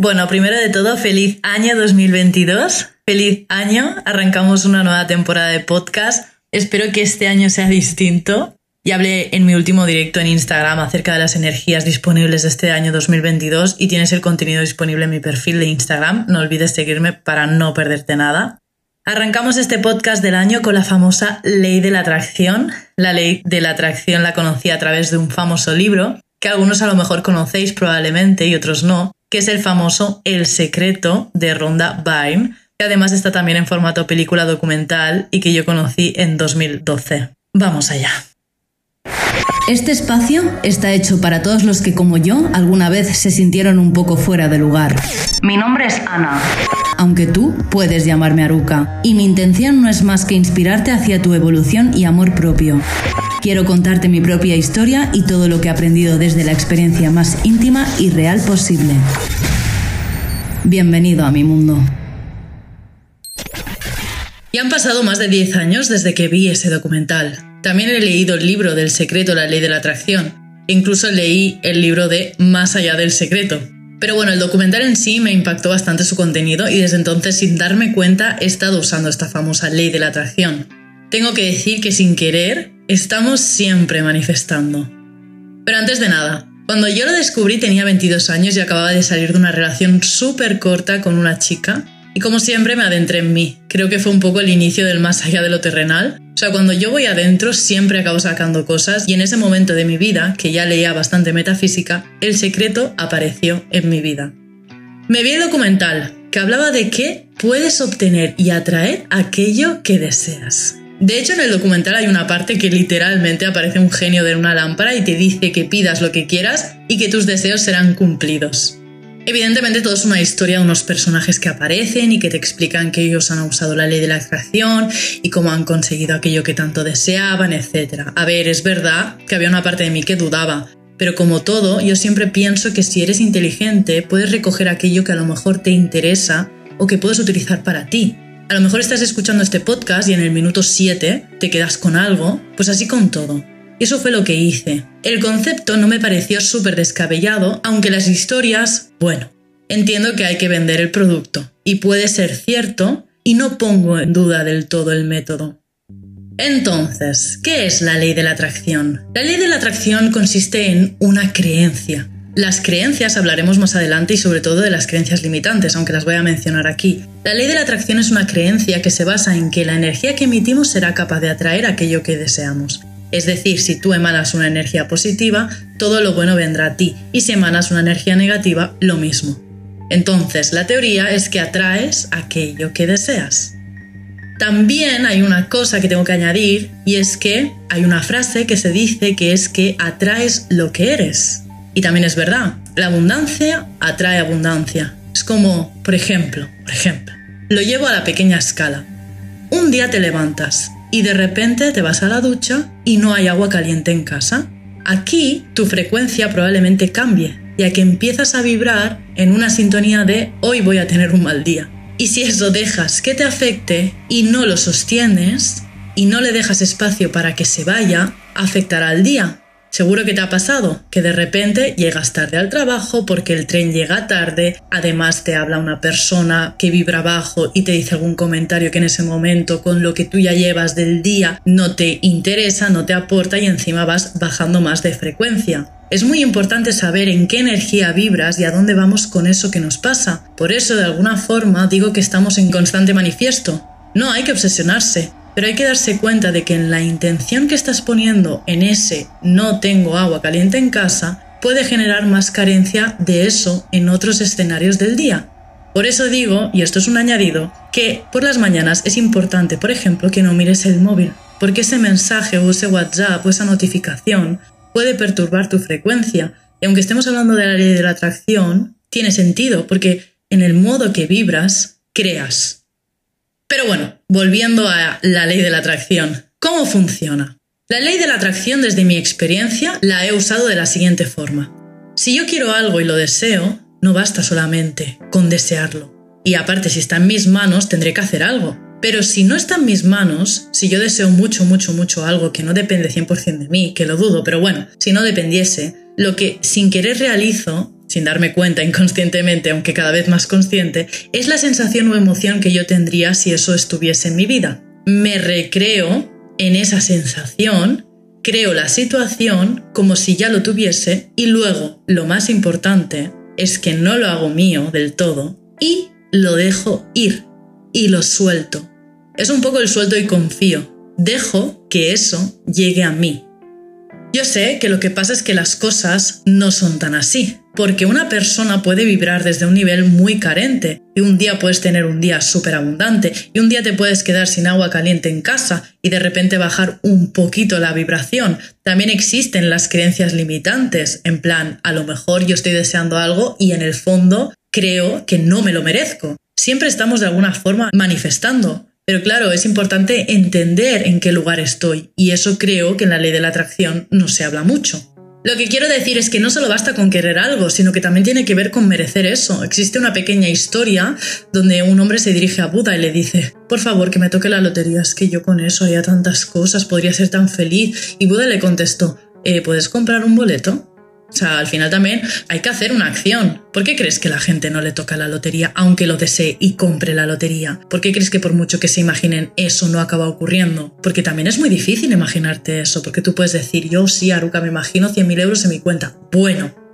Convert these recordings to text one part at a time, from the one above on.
Bueno, primero de todo, feliz año 2022. Feliz año. Arrancamos una nueva temporada de podcast. Espero que este año sea distinto. Ya hablé en mi último directo en Instagram acerca de las energías disponibles de este año 2022 y tienes el contenido disponible en mi perfil de Instagram. No olvides seguirme para no perderte nada. Arrancamos este podcast del año con la famosa ley de la atracción. La ley de la atracción la conocí a través de un famoso libro que algunos a lo mejor conocéis probablemente y otros no, que es el famoso El secreto de Rhonda Byrne, que además está también en formato película documental y que yo conocí en 2012. Vamos allá. Este espacio está hecho para todos los que, como yo, alguna vez se sintieron un poco fuera de lugar. Mi nombre es Ana. Aunque tú puedes llamarme Aruka, y mi intención no es más que inspirarte hacia tu evolución y amor propio. Quiero contarte mi propia historia y todo lo que he aprendido desde la experiencia más íntima y real posible. Bienvenido a mi mundo. Y han pasado más de 10 años desde que vi ese documental. También he leído el libro del secreto, la ley de la atracción. Incluso leí el libro de Más allá del secreto. Pero bueno, el documental en sí me impactó bastante su contenido y desde entonces sin darme cuenta he estado usando esta famosa ley de la atracción. Tengo que decir que sin querer estamos siempre manifestando. Pero antes de nada, cuando yo lo descubrí tenía 22 años y acababa de salir de una relación súper corta con una chica y como siempre me adentré en mí. Creo que fue un poco el inicio del más allá de lo terrenal. O sea, cuando yo voy adentro siempre acabo sacando cosas y en ese momento de mi vida, que ya leía bastante metafísica, el secreto apareció en mi vida. Me vi el documental que hablaba de que puedes obtener y atraer aquello que deseas. De hecho, en el documental hay una parte que literalmente aparece un genio de una lámpara y te dice que pidas lo que quieras y que tus deseos serán cumplidos. Evidentemente todo es una historia de unos personajes que aparecen y que te explican que ellos han usado la ley de la atracción y cómo han conseguido aquello que tanto deseaban, etc. A ver, es verdad que había una parte de mí que dudaba, pero como todo, yo siempre pienso que si eres inteligente puedes recoger aquello que a lo mejor te interesa o que puedes utilizar para ti. A lo mejor estás escuchando este podcast y en el minuto 7 te quedas con algo, pues así con todo. Y eso fue lo que hice. El concepto no me pareció súper descabellado, aunque las historias, bueno, entiendo que hay que vender el producto. Y puede ser cierto, y no pongo en duda del todo el método. Entonces, ¿qué es la ley de la atracción? La ley de la atracción consiste en una creencia, las creencias hablaremos más adelante y sobre todo de las creencias limitantes, aunque las voy a mencionar aquí. La ley de la atracción es una creencia que se basa en que la energía que emitimos será capaz de atraer aquello que deseamos. Es decir, si tú emanas una energía positiva, todo lo bueno vendrá a ti, y si emanas una energía negativa, lo mismo. Entonces, la teoría es que atraes aquello que deseas. También hay una cosa que tengo que añadir, y es que hay una frase que se dice que es que atraes lo que eres. Y también es verdad, la abundancia atrae abundancia. Es como, por ejemplo, por ejemplo, lo llevo a la pequeña escala. Un día te levantas y de repente te vas a la ducha y no hay agua caliente en casa. Aquí tu frecuencia probablemente cambie, ya que empiezas a vibrar en una sintonía de hoy voy a tener un mal día. Y si eso dejas que te afecte y no lo sostienes y no le dejas espacio para que se vaya, afectará al día Seguro que te ha pasado que de repente llegas tarde al trabajo porque el tren llega tarde, además te habla una persona que vibra bajo y te dice algún comentario que en ese momento con lo que tú ya llevas del día no te interesa, no te aporta y encima vas bajando más de frecuencia. Es muy importante saber en qué energía vibras y a dónde vamos con eso que nos pasa. Por eso, de alguna forma, digo que estamos en constante manifiesto. No hay que obsesionarse. Pero hay que darse cuenta de que en la intención que estás poniendo en ese no tengo agua caliente en casa, puede generar más carencia de eso en otros escenarios del día. Por eso digo, y esto es un añadido, que por las mañanas es importante, por ejemplo, que no mires el móvil, porque ese mensaje o ese WhatsApp o esa notificación puede perturbar tu frecuencia. Y aunque estemos hablando de la ley de la atracción, tiene sentido, porque en el modo que vibras, creas. Pero bueno, volviendo a la ley de la atracción, ¿cómo funciona? La ley de la atracción desde mi experiencia la he usado de la siguiente forma. Si yo quiero algo y lo deseo, no basta solamente con desearlo. Y aparte, si está en mis manos, tendré que hacer algo. Pero si no está en mis manos, si yo deseo mucho, mucho, mucho algo que no depende 100% de mí, que lo dudo, pero bueno, si no dependiese, lo que sin querer realizo sin darme cuenta inconscientemente, aunque cada vez más consciente, es la sensación o emoción que yo tendría si eso estuviese en mi vida. Me recreo en esa sensación, creo la situación como si ya lo tuviese y luego, lo más importante, es que no lo hago mío del todo y lo dejo ir y lo suelto. Es un poco el suelto y confío. Dejo que eso llegue a mí. Yo sé que lo que pasa es que las cosas no son tan así, porque una persona puede vibrar desde un nivel muy carente y un día puedes tener un día súper abundante y un día te puedes quedar sin agua caliente en casa y de repente bajar un poquito la vibración. También existen las creencias limitantes, en plan, a lo mejor yo estoy deseando algo y en el fondo creo que no me lo merezco. Siempre estamos de alguna forma manifestando, pero claro, es importante entender en qué lugar estoy y eso creo que en la ley de la atracción no se habla mucho. Lo que quiero decir es que no solo basta con querer algo, sino que también tiene que ver con merecer eso. Existe una pequeña historia donde un hombre se dirige a Buda y le dice, por favor, que me toque la lotería, es que yo con eso haría tantas cosas, podría ser tan feliz. Y Buda le contestó, eh, ¿puedes comprar un boleto? O sea, al final también hay que hacer una acción. ¿Por qué crees que la gente no le toca la lotería aunque lo desee y compre la lotería? ¿Por qué crees que por mucho que se imaginen eso no acaba ocurriendo? Porque también es muy difícil imaginarte eso, porque tú puedes decir, yo sí, Aruka, me imagino 100.000 euros en mi cuenta. Bueno,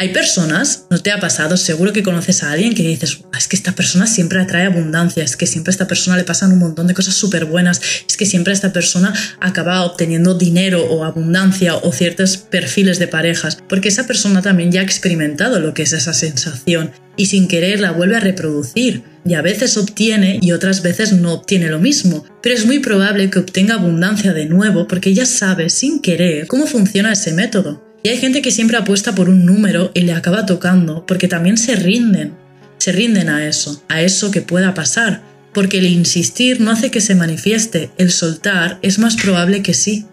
hay personas, no te ha pasado, seguro que conoces a alguien que dices, es que esta persona siempre atrae abundancia, es que siempre a esta persona le pasan un montón de cosas súper buenas, es que siempre a esta persona acaba obteniendo dinero o abundancia o ciertos perfiles de parejas, porque esa persona también ya ha experimentado lo que es esa sensación y sin querer la vuelve a reproducir. Y a veces obtiene y otras veces no obtiene lo mismo, pero es muy probable que obtenga abundancia de nuevo porque ya sabe sin querer cómo funciona ese método. Y hay gente que siempre apuesta por un número y le acaba tocando, porque también se rinden, se rinden a eso, a eso que pueda pasar, porque el insistir no hace que se manifieste, el soltar es más probable que sí.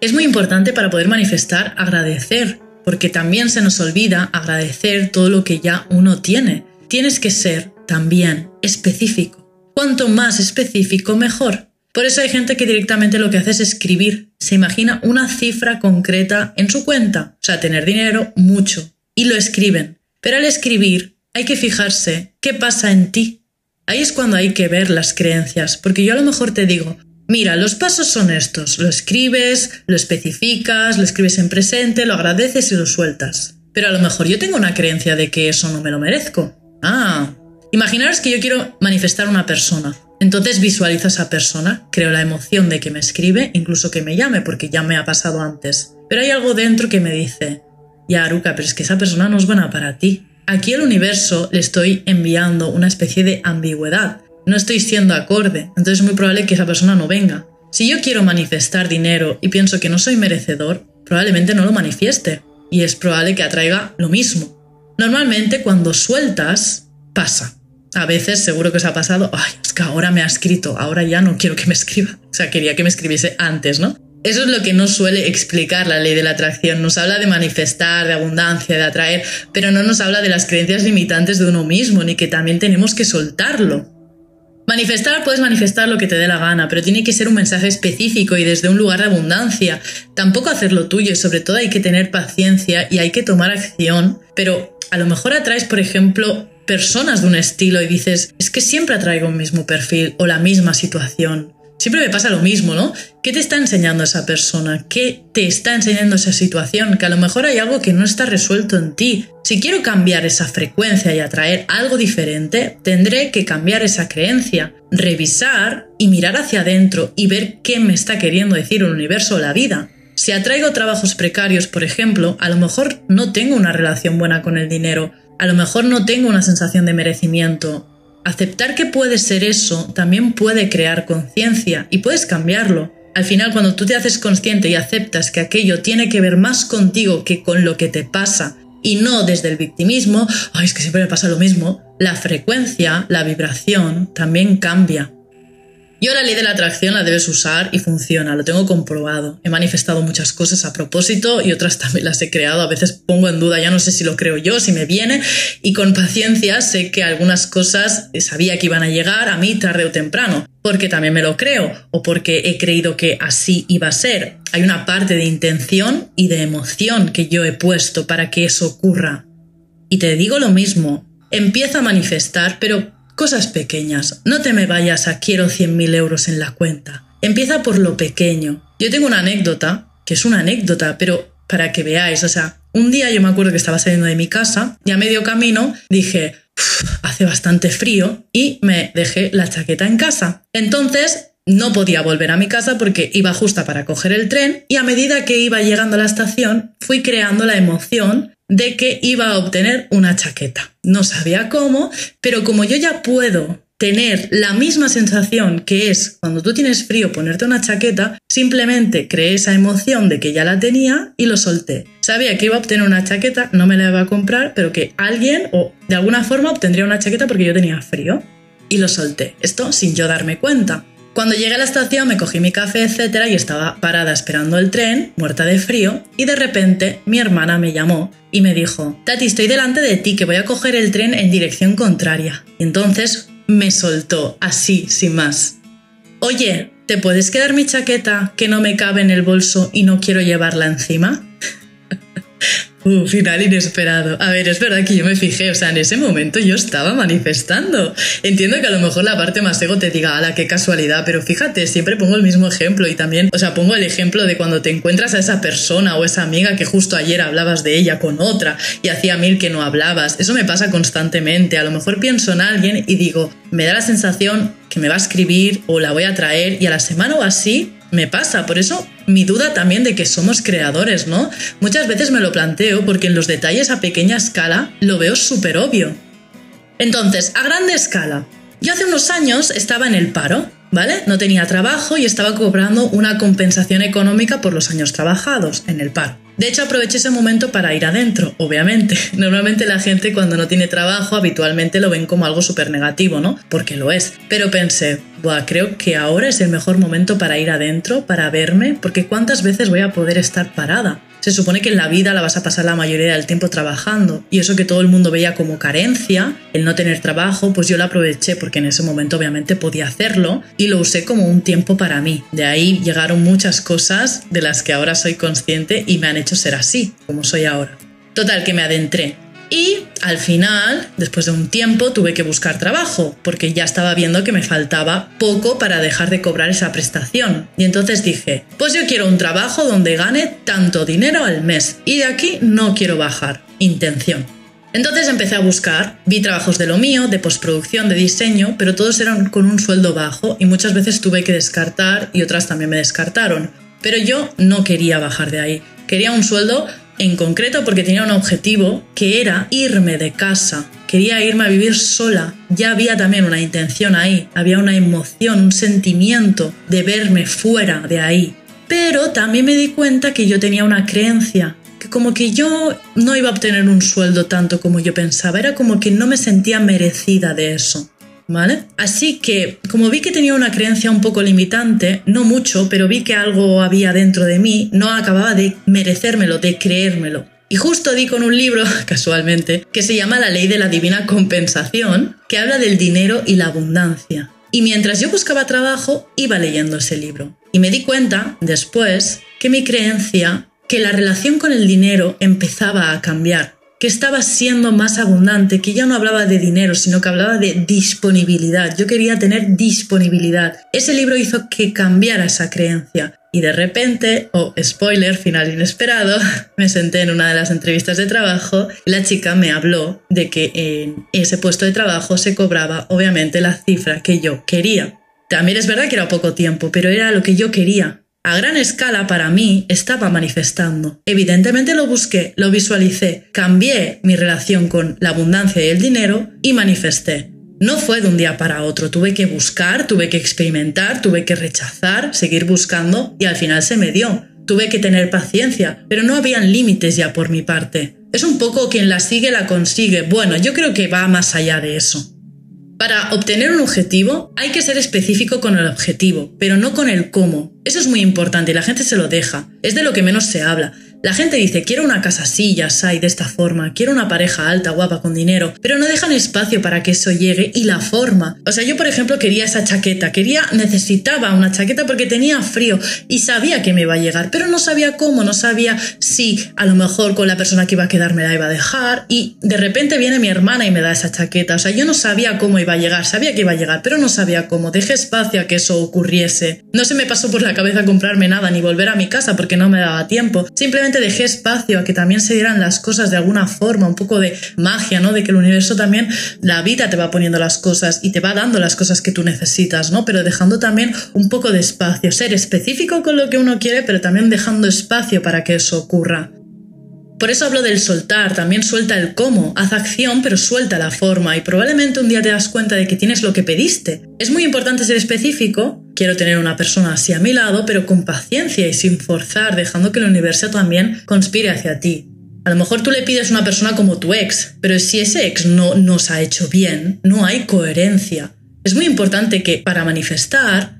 Es muy importante para poder manifestar agradecer, porque también se nos olvida agradecer todo lo que ya uno tiene. Tienes que ser también específico. Cuanto más específico, mejor. Por eso hay gente que directamente lo que hace es escribir. Se imagina una cifra concreta en su cuenta, o sea, tener dinero, mucho, y lo escriben. Pero al escribir hay que fijarse qué pasa en ti. Ahí es cuando hay que ver las creencias, porque yo a lo mejor te digo, mira, los pasos son estos, lo escribes, lo especificas, lo escribes en presente, lo agradeces y lo sueltas. Pero a lo mejor yo tengo una creencia de que eso no me lo merezco. Ah, imaginaros que yo quiero manifestar una persona. Entonces visualizo a esa persona, creo la emoción de que me escribe, incluso que me llame, porque ya me ha pasado antes. Pero hay algo dentro que me dice, ya Aruka, pero es que esa persona no es buena para ti. Aquí el universo le estoy enviando una especie de ambigüedad. No estoy siendo acorde, entonces es muy probable que esa persona no venga. Si yo quiero manifestar dinero y pienso que no soy merecedor, probablemente no lo manifieste. Y es probable que atraiga lo mismo. Normalmente cuando sueltas, pasa. A veces seguro que os ha pasado, ay, es que ahora me ha escrito, ahora ya no quiero que me escriba. O sea, quería que me escribiese antes, ¿no? Eso es lo que no suele explicar la ley de la atracción. Nos habla de manifestar, de abundancia, de atraer, pero no nos habla de las creencias limitantes de uno mismo, ni que también tenemos que soltarlo. Manifestar puedes manifestar lo que te dé la gana, pero tiene que ser un mensaje específico y desde un lugar de abundancia. Tampoco hacerlo tuyo y sobre todo hay que tener paciencia y hay que tomar acción, pero a lo mejor atraes, por ejemplo, personas de un estilo y dices, es que siempre atraigo un mismo perfil o la misma situación. Siempre me pasa lo mismo, ¿no? ¿Qué te está enseñando esa persona? ¿Qué te está enseñando esa situación? Que a lo mejor hay algo que no está resuelto en ti. Si quiero cambiar esa frecuencia y atraer algo diferente, tendré que cambiar esa creencia, revisar y mirar hacia adentro y ver qué me está queriendo decir el universo o la vida. Si atraigo trabajos precarios, por ejemplo, a lo mejor no tengo una relación buena con el dinero, a lo mejor no tengo una sensación de merecimiento. Aceptar que puede ser eso también puede crear conciencia y puedes cambiarlo. Al final, cuando tú te haces consciente y aceptas que aquello tiene que ver más contigo que con lo que te pasa, y no desde el victimismo, ay, es que siempre me pasa lo mismo, la frecuencia, la vibración también cambia. Yo la ley de la atracción la debes usar y funciona, lo tengo comprobado. He manifestado muchas cosas a propósito y otras también las he creado. A veces pongo en duda, ya no sé si lo creo yo, si me viene, y con paciencia sé que algunas cosas sabía que iban a llegar a mí tarde o temprano, porque también me lo creo o porque he creído que así iba a ser. Hay una parte de intención y de emoción que yo he puesto para que eso ocurra. Y te digo lo mismo, empieza a manifestar, pero cosas pequeñas. No te me vayas a quiero 100.000 euros en la cuenta. Empieza por lo pequeño. Yo tengo una anécdota, que es una anécdota, pero para que veáis, o sea, un día yo me acuerdo que estaba saliendo de mi casa y a medio camino dije, hace bastante frío y me dejé la chaqueta en casa. Entonces no podía volver a mi casa porque iba justa para coger el tren y a medida que iba llegando a la estación fui creando la emoción de que iba a obtener una chaqueta. No sabía cómo, pero como yo ya puedo tener la misma sensación que es cuando tú tienes frío ponerte una chaqueta, simplemente creé esa emoción de que ya la tenía y lo solté. Sabía que iba a obtener una chaqueta, no me la iba a comprar, pero que alguien o de alguna forma obtendría una chaqueta porque yo tenía frío y lo solté. Esto sin yo darme cuenta. Cuando llegué a la estación me cogí mi café, etcétera, y estaba parada esperando el tren, muerta de frío, y de repente mi hermana me llamó y me dijo, Tati, estoy delante de ti, que voy a coger el tren en dirección contraria. Y entonces me soltó, así, sin más. Oye, ¿te puedes quedar mi chaqueta que no me cabe en el bolso y no quiero llevarla encima? Uh, final inesperado. A ver, es verdad que yo me fijé, o sea, en ese momento yo estaba manifestando. Entiendo que a lo mejor la parte más ego te diga, ala, qué casualidad, pero fíjate, siempre pongo el mismo ejemplo y también, o sea, pongo el ejemplo de cuando te encuentras a esa persona o esa amiga que justo ayer hablabas de ella con otra y hacía mil que no hablabas. Eso me pasa constantemente. A lo mejor pienso en alguien y digo, me da la sensación que me va a escribir o la voy a traer y a la semana o así me pasa. Por eso mi duda también de que somos creadores, ¿no? Muchas veces me lo planteo porque en los detalles a pequeña escala lo veo súper obvio. Entonces, a grande escala, yo hace unos años estaba en el paro, ¿vale? No tenía trabajo y estaba cobrando una compensación económica por los años trabajados en el paro. De hecho, aproveché ese momento para ir adentro, obviamente. Normalmente la gente cuando no tiene trabajo habitualmente lo ven como algo súper negativo, ¿no? Porque lo es. Pero pensé, Buah, creo que ahora es el mejor momento para ir adentro, para verme, porque ¿cuántas veces voy a poder estar parada? Se supone que en la vida la vas a pasar la mayoría del tiempo trabajando y eso que todo el mundo veía como carencia, el no tener trabajo, pues yo lo aproveché porque en ese momento obviamente podía hacerlo y lo usé como un tiempo para mí. De ahí llegaron muchas cosas de las que ahora soy consciente y me han hecho ser así, como soy ahora. Total, que me adentré y al final, después de un tiempo, tuve que buscar trabajo, porque ya estaba viendo que me faltaba poco para dejar de cobrar esa prestación. Y entonces dije, pues yo quiero un trabajo donde gane tanto dinero al mes, y de aquí no quiero bajar. Intención. Entonces empecé a buscar, vi trabajos de lo mío, de postproducción, de diseño, pero todos eran con un sueldo bajo y muchas veces tuve que descartar y otras también me descartaron. Pero yo no quería bajar de ahí, quería un sueldo en concreto porque tenía un objetivo que era irme de casa. Quería irme a vivir sola. Ya había también una intención ahí, había una emoción, un sentimiento de verme fuera de ahí. Pero también me di cuenta que yo tenía una creencia, que como que yo no iba a obtener un sueldo tanto como yo pensaba, era como que no me sentía merecida de eso. ¿Vale? Así que, como vi que tenía una creencia un poco limitante, no mucho, pero vi que algo había dentro de mí, no acababa de merecérmelo, de creérmelo. Y justo di con un libro, casualmente, que se llama La ley de la divina compensación, que habla del dinero y la abundancia. Y mientras yo buscaba trabajo, iba leyendo ese libro. Y me di cuenta, después, que mi creencia, que la relación con el dinero empezaba a cambiar que estaba siendo más abundante, que ya no hablaba de dinero, sino que hablaba de disponibilidad. Yo quería tener disponibilidad. Ese libro hizo que cambiara esa creencia. Y de repente, o oh, spoiler, final inesperado, me senté en una de las entrevistas de trabajo y la chica me habló de que en ese puesto de trabajo se cobraba obviamente la cifra que yo quería. También es verdad que era poco tiempo, pero era lo que yo quería a gran escala para mí estaba manifestando. Evidentemente lo busqué, lo visualicé, cambié mi relación con la abundancia y el dinero y manifesté. No fue de un día para otro, tuve que buscar, tuve que experimentar, tuve que rechazar, seguir buscando y al final se me dio. Tuve que tener paciencia, pero no habían límites ya por mi parte. Es un poco quien la sigue la consigue. Bueno, yo creo que va más allá de eso. Para obtener un objetivo hay que ser específico con el objetivo, pero no con el cómo. Eso es muy importante y la gente se lo deja. Es de lo que menos se habla. La gente dice, quiero una casa así, ya y de esta forma, quiero una pareja alta, guapa, con dinero, pero no dejan espacio para que eso llegue y la forma. O sea, yo por ejemplo quería esa chaqueta, quería, necesitaba una chaqueta porque tenía frío y sabía que me iba a llegar, pero no sabía cómo, no sabía si a lo mejor con la persona que iba a quedar me la iba a dejar y de repente viene mi hermana y me da esa chaqueta. O sea, yo no sabía cómo iba a llegar, sabía que iba a llegar, pero no sabía cómo. Dejé espacio a que eso ocurriese. No se me pasó por la cabeza comprarme nada ni volver a mi casa porque no me daba tiempo. Simplemente dejé espacio a que también se dieran las cosas de alguna forma, un poco de magia, ¿no? De que el universo también, la vida te va poniendo las cosas y te va dando las cosas que tú necesitas, ¿no? Pero dejando también un poco de espacio, ser específico con lo que uno quiere, pero también dejando espacio para que eso ocurra. Por eso hablo del soltar, también suelta el cómo, haz acción pero suelta la forma y probablemente un día te das cuenta de que tienes lo que pediste. Es muy importante ser específico, quiero tener una persona así a mi lado, pero con paciencia y sin forzar, dejando que el universo también conspire hacia ti. A lo mejor tú le pides a una persona como tu ex, pero si ese ex no nos ha hecho bien, no hay coherencia. Es muy importante que para manifestar,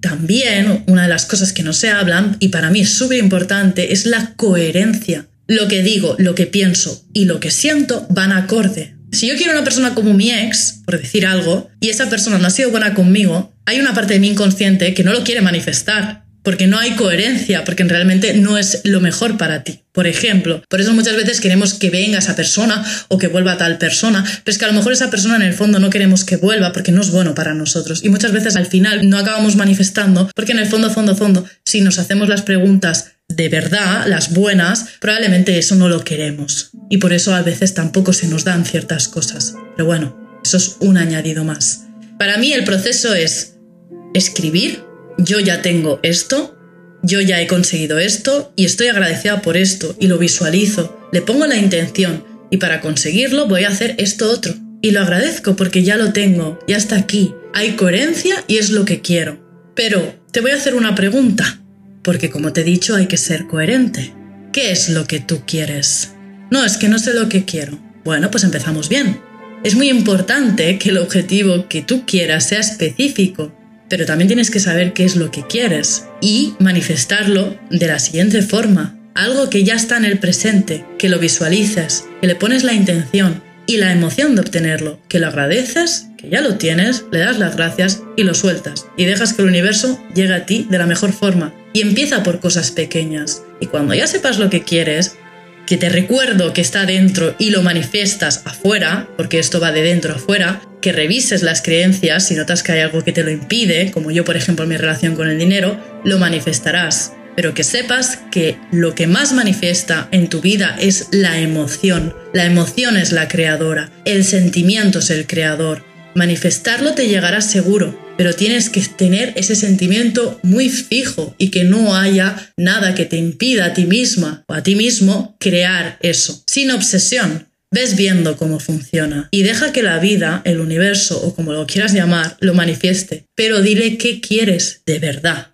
también una de las cosas que no se hablan, y para mí es súper importante, es la coherencia lo que digo, lo que pienso y lo que siento van acorde. Si yo quiero una persona como mi ex, por decir algo, y esa persona no ha sido buena conmigo, hay una parte de mi inconsciente que no lo quiere manifestar, porque no hay coherencia, porque realmente no es lo mejor para ti. Por ejemplo, por eso muchas veces queremos que venga esa persona o que vuelva tal persona, pero es que a lo mejor esa persona en el fondo no queremos que vuelva porque no es bueno para nosotros. Y muchas veces al final no acabamos manifestando porque en el fondo, fondo, fondo, si nos hacemos las preguntas de verdad, las buenas, probablemente eso no lo queremos. Y por eso a veces tampoco se nos dan ciertas cosas. Pero bueno, eso es un añadido más. Para mí el proceso es escribir, yo ya tengo esto, yo ya he conseguido esto y estoy agradecida por esto y lo visualizo, le pongo la intención y para conseguirlo voy a hacer esto otro. Y lo agradezco porque ya lo tengo, ya está aquí, hay coherencia y es lo que quiero. Pero te voy a hacer una pregunta porque como te he dicho hay que ser coherente. ¿Qué es lo que tú quieres? No, es que no sé lo que quiero. Bueno, pues empezamos bien. Es muy importante que el objetivo que tú quieras sea específico, pero también tienes que saber qué es lo que quieres y manifestarlo de la siguiente forma. Algo que ya está en el presente, que lo visualices, que le pones la intención y la emoción de obtenerlo, que lo agradeces, que ya lo tienes, le das las gracias y lo sueltas y dejas que el universo llegue a ti de la mejor forma, y empieza por cosas pequeñas. Y cuando ya sepas lo que quieres, que te recuerdo que está dentro y lo manifiestas afuera, porque esto va de dentro afuera, que revises las creencias si notas que hay algo que te lo impide, como yo por ejemplo mi relación con el dinero, lo manifestarás. Pero que sepas que lo que más manifiesta en tu vida es la emoción. La emoción es la creadora, el sentimiento es el creador. Manifestarlo te llegará seguro, pero tienes que tener ese sentimiento muy fijo y que no haya nada que te impida a ti misma o a ti mismo crear eso, sin obsesión. Ves viendo cómo funciona y deja que la vida, el universo o como lo quieras llamar, lo manifieste, pero dile qué quieres de verdad.